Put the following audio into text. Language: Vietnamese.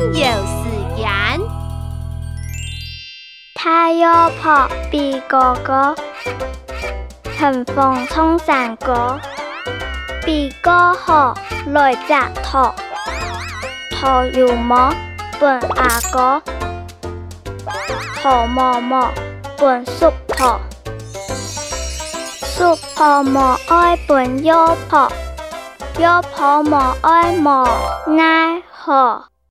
有时间。太陽破比哥哥，乘風衝山歌，比哥好來隻駝，駝有毛本阿哥，駝毛毛本叔婆，叔婆毛愛本妖婆，妖婆毛愛毛奈何。